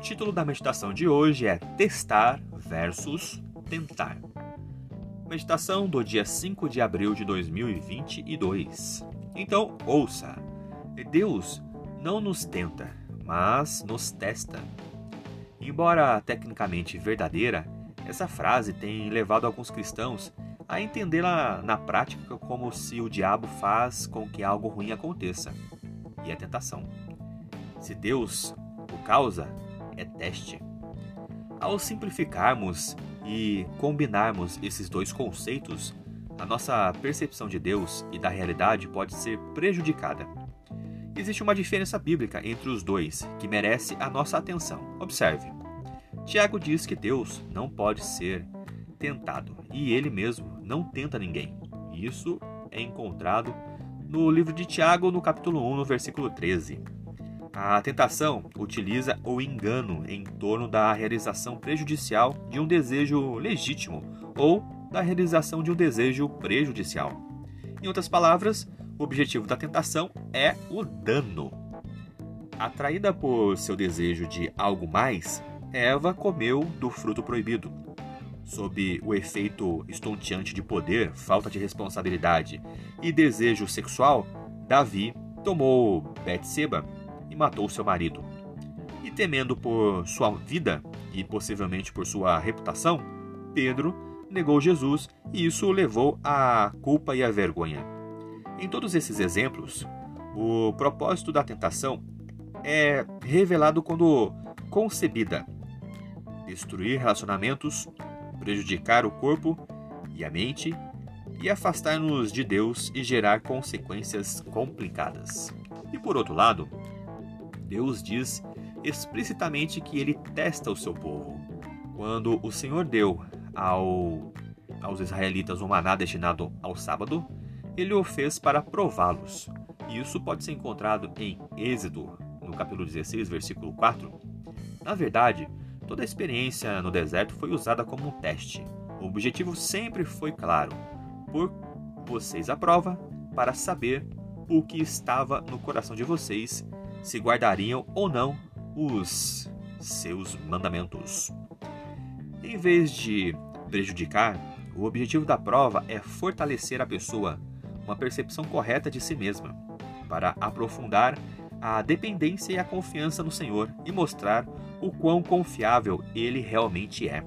Título da meditação de hoje é Testar versus Tentar. Meditação do dia 5 de abril de 2022. Então, ouça: Deus não nos tenta, mas nos testa. Embora tecnicamente verdadeira, essa frase tem levado alguns cristãos a entendê-la na prática como se o diabo faz com que algo ruim aconteça, e é tentação. Se Deus o causa, é teste. Ao simplificarmos e combinarmos esses dois conceitos, a nossa percepção de Deus e da realidade pode ser prejudicada. Existe uma diferença bíblica entre os dois que merece a nossa atenção. Observe. Tiago diz que Deus não pode ser tentado e ele mesmo não tenta ninguém. Isso é encontrado no livro de Tiago, no capítulo 1, no versículo 13. A tentação utiliza o engano em torno da realização prejudicial de um desejo legítimo ou da realização de um desejo prejudicial. Em outras palavras, o objetivo da tentação é o dano. Atraída por seu desejo de algo mais, Eva comeu do fruto proibido. Sob o efeito estonteante de poder, falta de responsabilidade e desejo sexual, Davi tomou Betseba e matou seu marido. E temendo por sua vida e possivelmente por sua reputação, Pedro negou Jesus e isso o levou à culpa e à vergonha. Em todos esses exemplos, o propósito da tentação é revelado quando concebida: destruir relacionamentos, prejudicar o corpo e a mente e afastar-nos de Deus e gerar consequências complicadas. E por outro lado, Deus diz explicitamente que ele testa o seu povo. Quando o Senhor deu ao, aos israelitas um maná destinado ao sábado, ele o fez para prová-los. Isso pode ser encontrado em Êxodo, no capítulo 16, versículo 4. Na verdade, toda a experiência no deserto foi usada como um teste. O objetivo sempre foi claro: por vocês a prova, para saber o que estava no coração de vocês se guardariam ou não os seus mandamentos. Em vez de prejudicar, o objetivo da prova é fortalecer a pessoa, uma percepção correta de si mesma, para aprofundar a dependência e a confiança no Senhor e mostrar o quão confiável ele realmente é.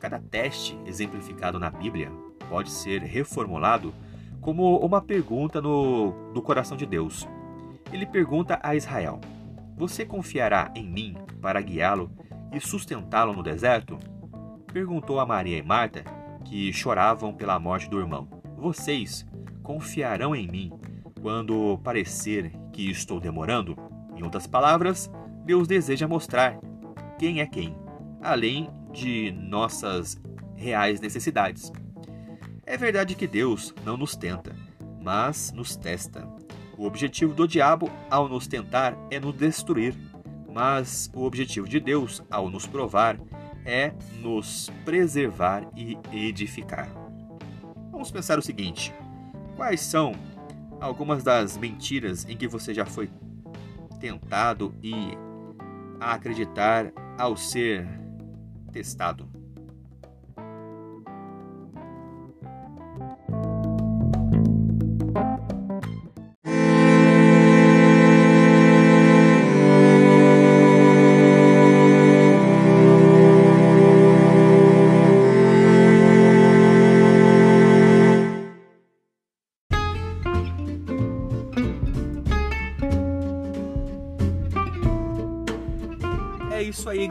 Cada teste exemplificado na Bíblia pode ser reformulado como uma pergunta no, do coração de Deus ele pergunta a Israel: Você confiará em mim para guiá-lo e sustentá-lo no deserto? Perguntou a Maria e Marta, que choravam pela morte do irmão: Vocês confiarão em mim quando parecer que estou demorando? Em outras palavras, Deus deseja mostrar quem é quem, além de nossas reais necessidades. É verdade que Deus não nos tenta, mas nos testa. O objetivo do diabo ao nos tentar é nos destruir, mas o objetivo de Deus ao nos provar é nos preservar e edificar. Vamos pensar o seguinte: quais são algumas das mentiras em que você já foi tentado e a acreditar ao ser testado?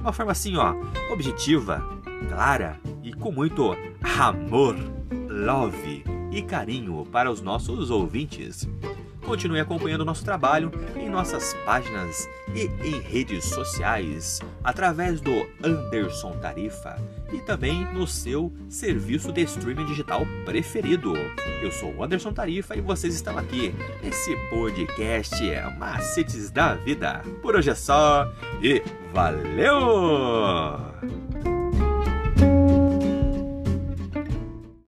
de uma forma assim, ó, objetiva, clara e com muito amor, love e carinho para os nossos ouvintes. Continue acompanhando nosso trabalho em nossas páginas e em redes sociais, através do Anderson Tarifa e também no seu serviço de streaming digital preferido. Eu sou o Anderson Tarifa e vocês estão aqui nesse podcast Macetes da Vida. Por hoje é só e valeu!